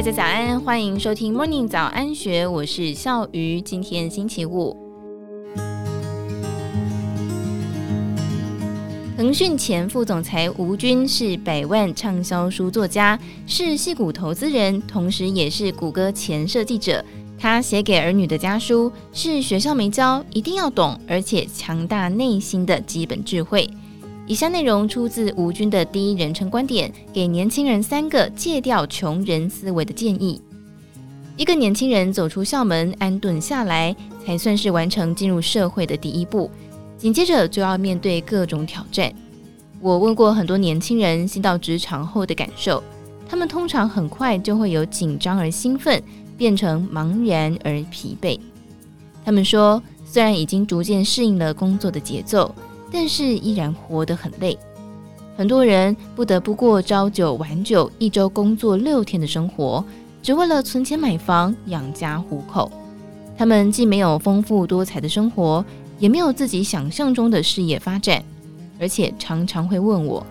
大家早安，欢迎收听 Morning 早安学，我是笑鱼。今天星期五，腾讯前副总裁吴军是百万畅销书作家，是戏骨投资人，同时也是谷歌前设计者。他写给儿女的家书是学校没教，一定要懂，而且强大内心的基本智慧。以下内容出自吴军的第一人称观点，给年轻人三个戒掉穷人思维的建议。一个年轻人走出校门，安顿下来，才算是完成进入社会的第一步。紧接着就要面对各种挑战。我问过很多年轻人新到职场后的感受，他们通常很快就会由紧张而兴奋，变成茫然而疲惫。他们说，虽然已经逐渐适应了工作的节奏。但是依然活得很累，很多人不得不过朝九晚九、一周工作六天的生活，只为了存钱买房、养家糊口。他们既没有丰富多彩的生活，也没有自己想象中的事业发展，而且常常会问我，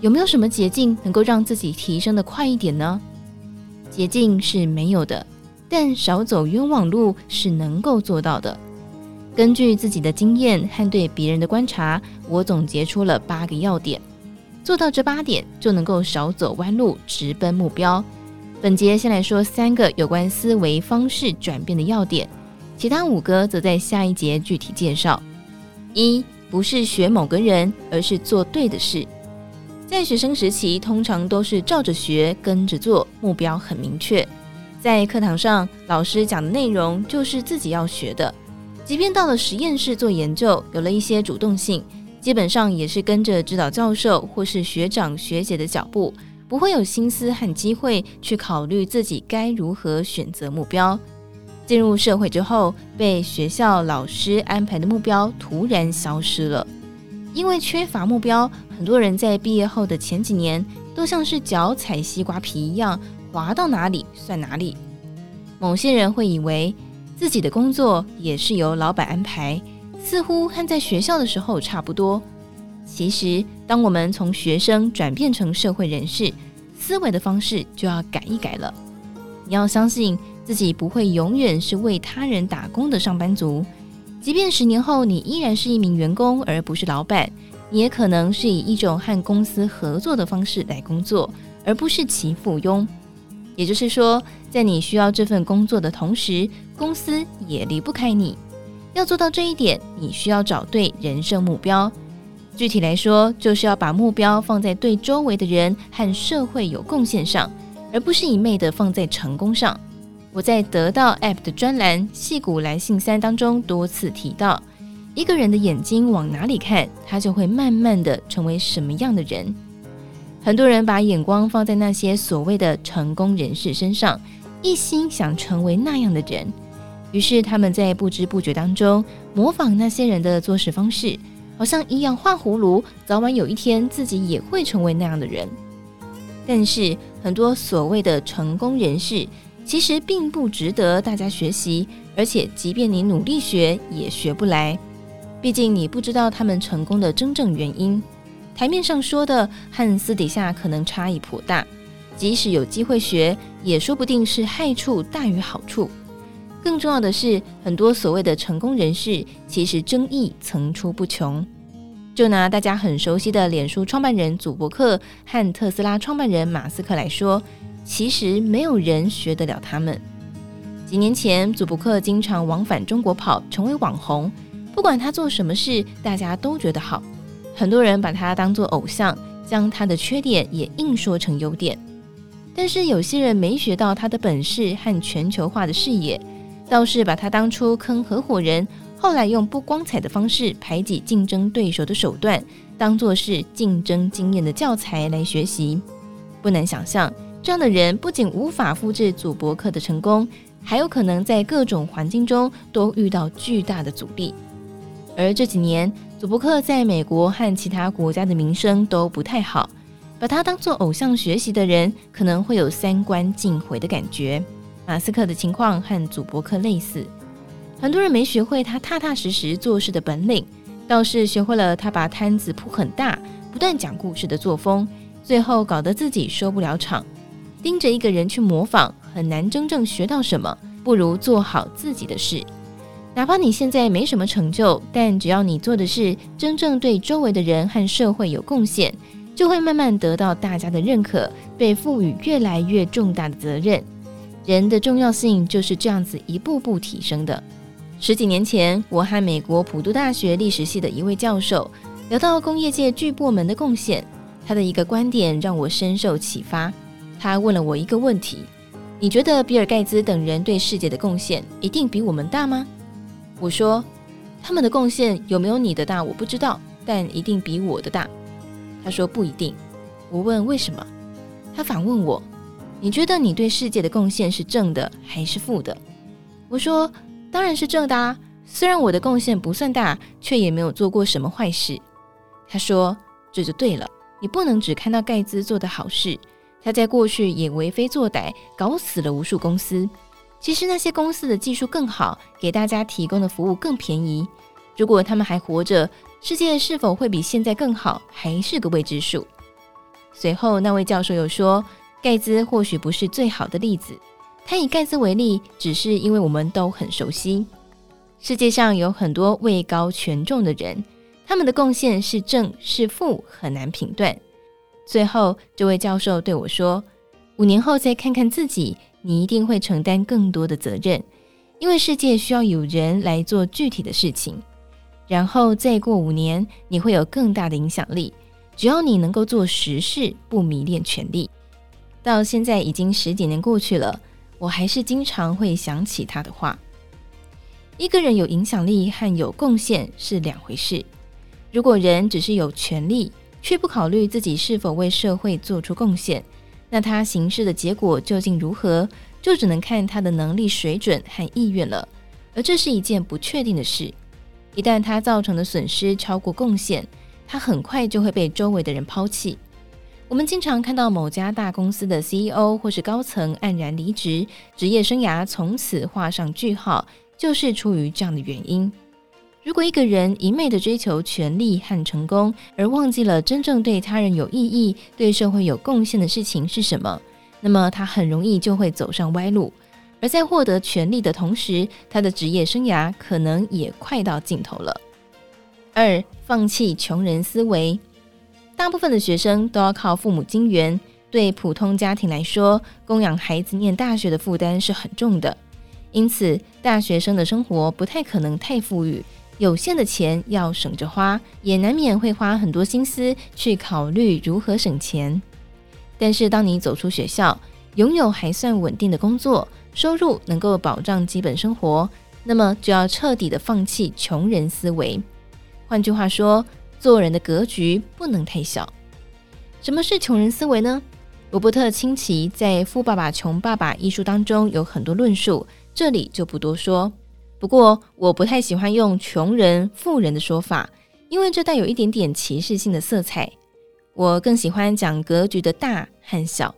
有没有什么捷径能够让自己提升的快一点呢？捷径是没有的，但少走冤枉路是能够做到的。根据自己的经验和对别人的观察，我总结出了八个要点。做到这八点，就能够少走弯路，直奔目标。本节先来说三个有关思维方式转变的要点，其他五个则在下一节具体介绍。一，不是学某个人，而是做对的事。在学生时期，通常都是照着学，跟着做，目标很明确。在课堂上，老师讲的内容就是自己要学的。即便到了实验室做研究，有了一些主动性，基本上也是跟着指导教授或是学长学姐的脚步，不会有心思和机会去考虑自己该如何选择目标。进入社会之后，被学校老师安排的目标突然消失了，因为缺乏目标，很多人在毕业后的前几年都像是脚踩西瓜皮一样，滑到哪里算哪里。某些人会以为，自己的工作也是由老板安排，似乎和在学校的时候差不多。其实，当我们从学生转变成社会人士，思维的方式就要改一改了。你要相信自己不会永远是为他人打工的上班族，即便十年后你依然是一名员工而不是老板，你也可能是以一种和公司合作的方式来工作，而不是其附庸。也就是说，在你需要这份工作的同时，公司也离不开你。要做到这一点，你需要找对人生目标。具体来说，就是要把目标放在对周围的人和社会有贡献上，而不是一昧的放在成功上。我在得到 App 的专栏《矽谷来信三》当中多次提到，一个人的眼睛往哪里看，他就会慢慢的成为什么样的人。很多人把眼光放在那些所谓的成功人士身上，一心想成为那样的人，于是他们在不知不觉当中模仿那些人的做事方式，好像一样画葫芦，早晚有一天自己也会成为那样的人。但是很多所谓的成功人士，其实并不值得大家学习，而且即便你努力学，也学不来，毕竟你不知道他们成功的真正原因。台面上说的和私底下可能差异颇大，即使有机会学，也说不定是害处大于好处。更重要的是，很多所谓的成功人士，其实争议层出不穷。就拿大家很熟悉的脸书创办人祖伯克和特斯拉创办人马斯克来说，其实没有人学得了他们。几年前，祖伯克经常往返中国跑，成为网红，不管他做什么事，大家都觉得好。很多人把他当作偶像，将他的缺点也硬说成优点。但是有些人没学到他的本事和全球化的视野，倒是把他当初坑合伙人，后来用不光彩的方式排挤竞争对手的手段，当作是竞争经验的教材来学习。不难想象，这样的人不仅无法复制祖伯克的成功，还有可能在各种环境中都遇到巨大的阻力。而这几年，祖伯克在美国和其他国家的名声都不太好，把他当作偶像学习的人可能会有三观尽毁的感觉。马斯克的情况和祖伯克类似，很多人没学会他踏踏实实做事的本领，倒是学会了他把摊子铺很大、不断讲故事的作风，最后搞得自己收不了场。盯着一个人去模仿，很难真正学到什么。不如做好自己的事，哪怕你现在没什么成就，但只要你做的事真正对周围的人和社会有贡献，就会慢慢得到大家的认可，被赋予越来越重大的责任。人的重要性就是这样子一步步提升的。十几年前，我和美国普渡大学历史系的一位教授聊到工业界巨擘们的贡献，他的一个观点让我深受启发。他问了我一个问题。你觉得比尔盖茨等人对世界的贡献一定比我们大吗？我说，他们的贡献有没有你的大我不知道，但一定比我的大。他说不一定。我问为什么？他反问我，你觉得你对世界的贡献是正的还是负的？我说当然是正的啊，虽然我的贡献不算大，却也没有做过什么坏事。他说这就对了，你不能只看到盖茨做的好事。他在过去也为非作歹，搞死了无数公司。其实那些公司的技术更好，给大家提供的服务更便宜。如果他们还活着，世界是否会比现在更好，还是个未知数。随后那位教授又说，盖茨或许不是最好的例子。他以盖茨为例，只是因为我们都很熟悉。世界上有很多位高权重的人，他们的贡献是正是负，很难评断。最后，这位教授对我说：“五年后再看看自己，你一定会承担更多的责任，因为世界需要有人来做具体的事情。然后再过五年，你会有更大的影响力。只要你能够做实事，不迷恋权力。”到现在已经十几年过去了，我还是经常会想起他的话。一个人有影响力和有贡献是两回事。如果人只是有权力，却不考虑自己是否为社会做出贡献，那他行事的结果究竟如何，就只能看他的能力水准和意愿了。而这是一件不确定的事。一旦他造成的损失超过贡献，他很快就会被周围的人抛弃。我们经常看到某家大公司的 CEO 或是高层黯然离职，职业生涯从此画上句号，就是出于这样的原因。如果一个人一昧地追求权力和成功，而忘记了真正对他人有意义、对社会有贡献的事情是什么，那么他很容易就会走上歪路。而在获得权力的同时，他的职业生涯可能也快到尽头了。二、放弃穷人思维。大部分的学生都要靠父母金援，对普通家庭来说，供养孩子念大学的负担是很重的，因此大学生的生活不太可能太富裕。有限的钱要省着花，也难免会花很多心思去考虑如何省钱。但是，当你走出学校，拥有还算稳定的工作，收入能够保障基本生活，那么就要彻底的放弃穷人思维。换句话说，做人的格局不能太小。什么是穷人思维呢？罗伯特清崎在《富爸爸穷爸爸》一书当中有很多论述，这里就不多说。不过，我不太喜欢用“穷人”“富人”的说法，因为这带有一点点歧视性的色彩。我更喜欢讲格局的大和小。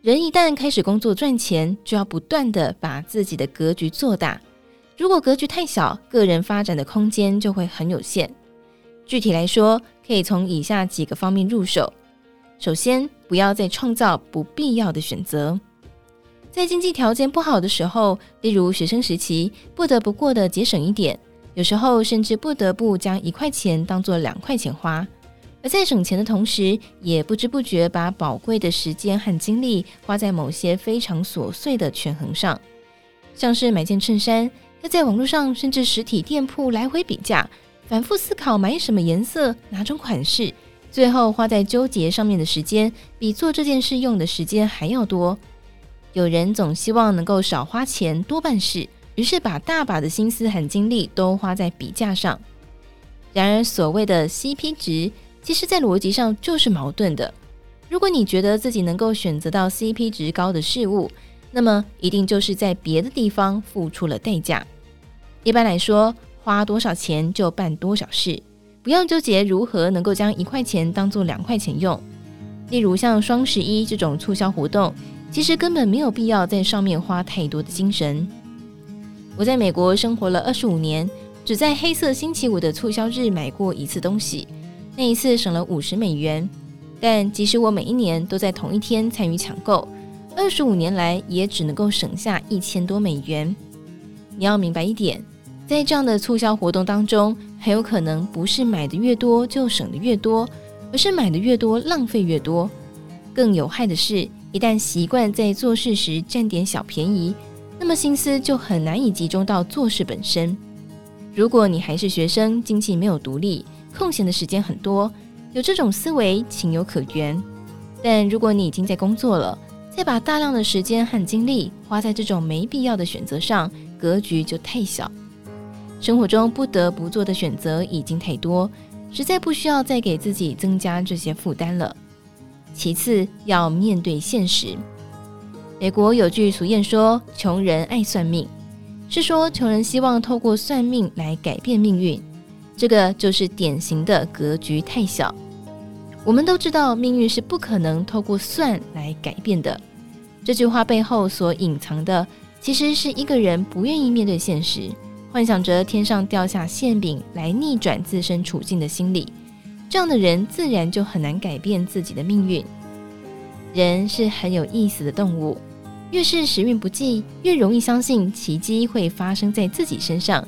人一旦开始工作赚钱，就要不断地把自己的格局做大。如果格局太小，个人发展的空间就会很有限。具体来说，可以从以下几个方面入手：首先，不要再创造不必要的选择。在经济条件不好的时候，例如学生时期，不得不过得节省一点，有时候甚至不得不将一块钱当做两块钱花。而在省钱的同时，也不知不觉把宝贵的时间和精力花在某些非常琐碎的权衡上，像是买件衬衫，要在网络上甚至实体店铺来回比价，反复思考买什么颜色、哪种款式，最后花在纠结上面的时间，比做这件事用的时间还要多。有人总希望能够少花钱多办事，于是把大把的心思和精力都花在比价上。然而，所谓的 CP 值，其实在逻辑上就是矛盾的。如果你觉得自己能够选择到 CP 值高的事物，那么一定就是在别的地方付出了代价。一般来说，花多少钱就办多少事，不要纠结如何能够将一块钱当做两块钱用。例如像双十一这种促销活动。其实根本没有必要在上面花太多的精神。我在美国生活了二十五年，只在黑色星期五的促销日买过一次东西，那一次省了五十美元。但即使我每一年都在同一天参与抢购，二十五年来也只能够省下一千多美元。你要明白一点，在这样的促销活动当中，很有可能不是买的越多就省的越多，而是买的越多浪费越多。更有害的是，一旦习惯在做事时占点小便宜，那么心思就很难以集中到做事本身。如果你还是学生，经济没有独立，空闲的时间很多，有这种思维情有可原。但如果你已经在工作了，再把大量的时间和精力花在这种没必要的选择上，格局就太小。生活中不得不做的选择已经太多，实在不需要再给自己增加这些负担了。其次，要面对现实。美国有句俗谚说：“穷人爱算命”，是说穷人希望透过算命来改变命运。这个就是典型的格局太小。我们都知道，命运是不可能透过算来改变的。这句话背后所隐藏的，其实是一个人不愿意面对现实，幻想着天上掉下馅饼来逆转自身处境的心理。这样的人自然就很难改变自己的命运。人是很有意思的动物，越是时运不济，越容易相信奇迹会发生在自己身上，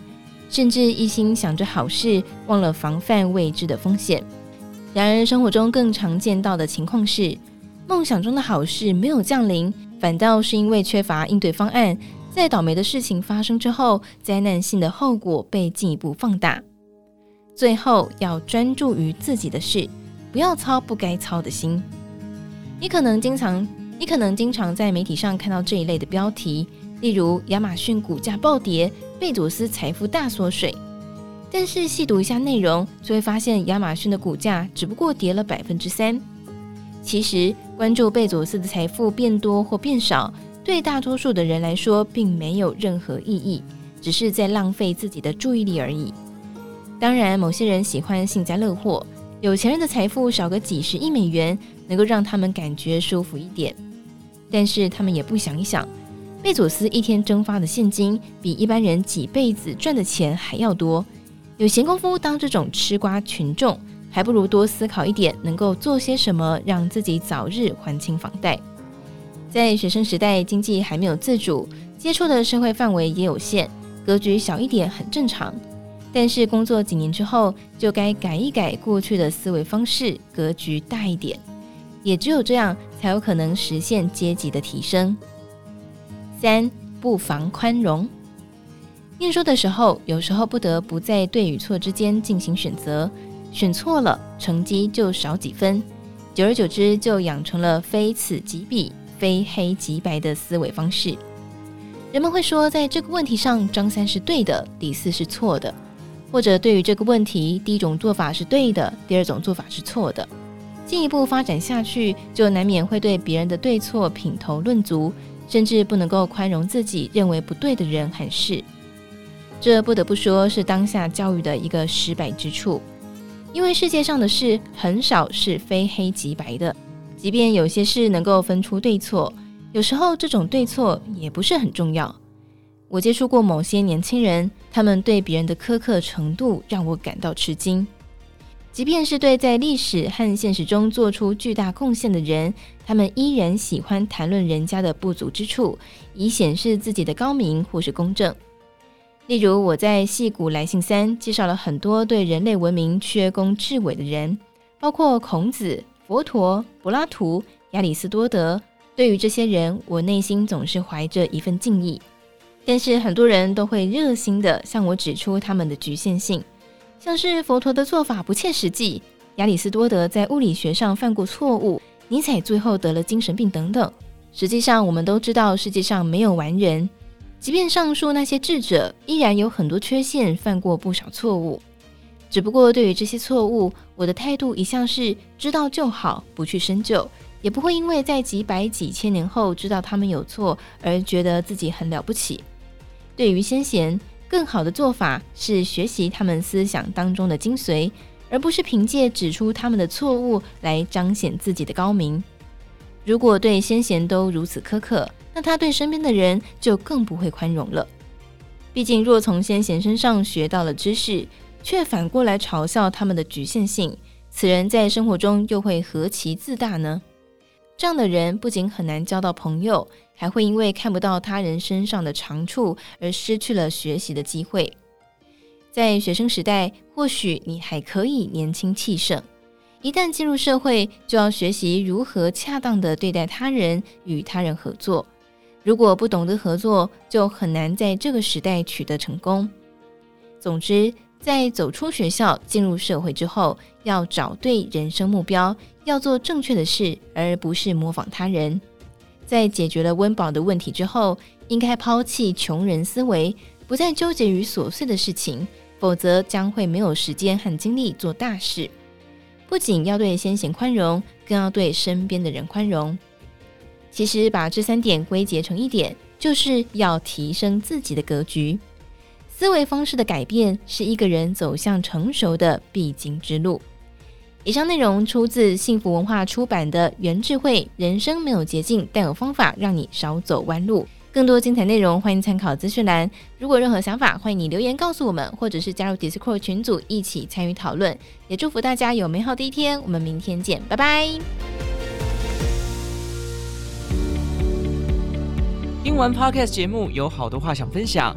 甚至一心想着好事，忘了防范未知的风险。然而，生活中更常见到的情况是，梦想中的好事没有降临，反倒是因为缺乏应对方案，在倒霉的事情发生之后，灾难性的后果被进一步放大。最后要专注于自己的事，不要操不该操的心。你可能经常，你可能经常在媒体上看到这一类的标题，例如亚马逊股价暴跌，贝佐斯财富大缩水。但是细读一下内容，就会发现亚马逊的股价只不过跌了百分之三。其实关注贝佐斯的财富变多或变少，对大多数的人来说并没有任何意义，只是在浪费自己的注意力而已。当然，某些人喜欢幸灾乐祸，有钱人的财富少个几十亿美元，能够让他们感觉舒服一点。但是他们也不想一想，贝佐斯一天蒸发的现金比一般人几辈子赚的钱还要多。有闲工夫当这种吃瓜群众，还不如多思考一点，能够做些什么让自己早日还清房贷。在学生时代，经济还没有自主，接触的社会范围也有限，格局小一点很正常。但是工作几年之后，就该改一改过去的思维方式，格局大一点。也只有这样，才有可能实现阶级的提升。三，不妨宽容。念书的时候，有时候不得不在对与错之间进行选择，选错了，成绩就少几分。久而久之，就养成了非此即彼、非黑即白的思维方式。人们会说，在这个问题上，张三是对的，李四是错的。或者对于这个问题，第一种做法是对的，第二种做法是错的。进一步发展下去，就难免会对别人的对错品头论足，甚至不能够宽容自己认为不对的人和事。这不得不说是当下教育的一个失败之处，因为世界上的事很少是非黑即白的，即便有些事能够分出对错，有时候这种对错也不是很重要。我接触过某些年轻人，他们对别人的苛刻程度让我感到吃惊。即便是对在历史和现实中做出巨大贡献的人，他们依然喜欢谈论人家的不足之处，以显示自己的高明或是公正。例如，我在《戏骨来信三》介绍了很多对人类文明缺功至伟的人，包括孔子、佛陀、柏拉图、亚里士多德。对于这些人，我内心总是怀着一份敬意。但是很多人都会热心地向我指出他们的局限性，像是佛陀的做法不切实际，亚里士多德在物理学上犯过错误，尼采最后得了精神病等等。实际上，我们都知道世界上没有完人，即便上述那些智者，依然有很多缺陷，犯过不少错误。只不过对于这些错误，我的态度一向是知道就好，不去深究，也不会因为在几百几千年后知道他们有错而觉得自己很了不起。对于先贤，更好的做法是学习他们思想当中的精髓，而不是凭借指出他们的错误来彰显自己的高明。如果对先贤都如此苛刻，那他对身边的人就更不会宽容了。毕竟，若从先贤身上学到了知识，却反过来嘲笑他们的局限性，此人在生活中又会何其自大呢？这样的人不仅很难交到朋友，还会因为看不到他人身上的长处而失去了学习的机会。在学生时代，或许你还可以年轻气盛；一旦进入社会，就要学习如何恰当地对待他人，与他人合作。如果不懂得合作，就很难在这个时代取得成功。总之，在走出学校、进入社会之后，要找对人生目标，要做正确的事，而不是模仿他人。在解决了温饱的问题之后，应该抛弃穷人思维，不再纠结于琐碎的事情。否则将会没有时间和精力做大事。不仅要对先贤宽容，更要对身边的人宽容。其实把这三点归结成一点，就是要提升自己的格局。思维方式的改变是一个人走向成熟的必经之路。以上内容出自幸福文化出版的《原智慧人生没有捷径，但有方法让你少走弯路》。更多精彩内容，欢迎参考资讯栏。如果任何想法，欢迎你留言告诉我们，或者是加入 Discord 群组一起参与讨论。也祝福大家有美好的一天，我们明天见，拜拜。听完 Podcast 节目，有好多话想分享，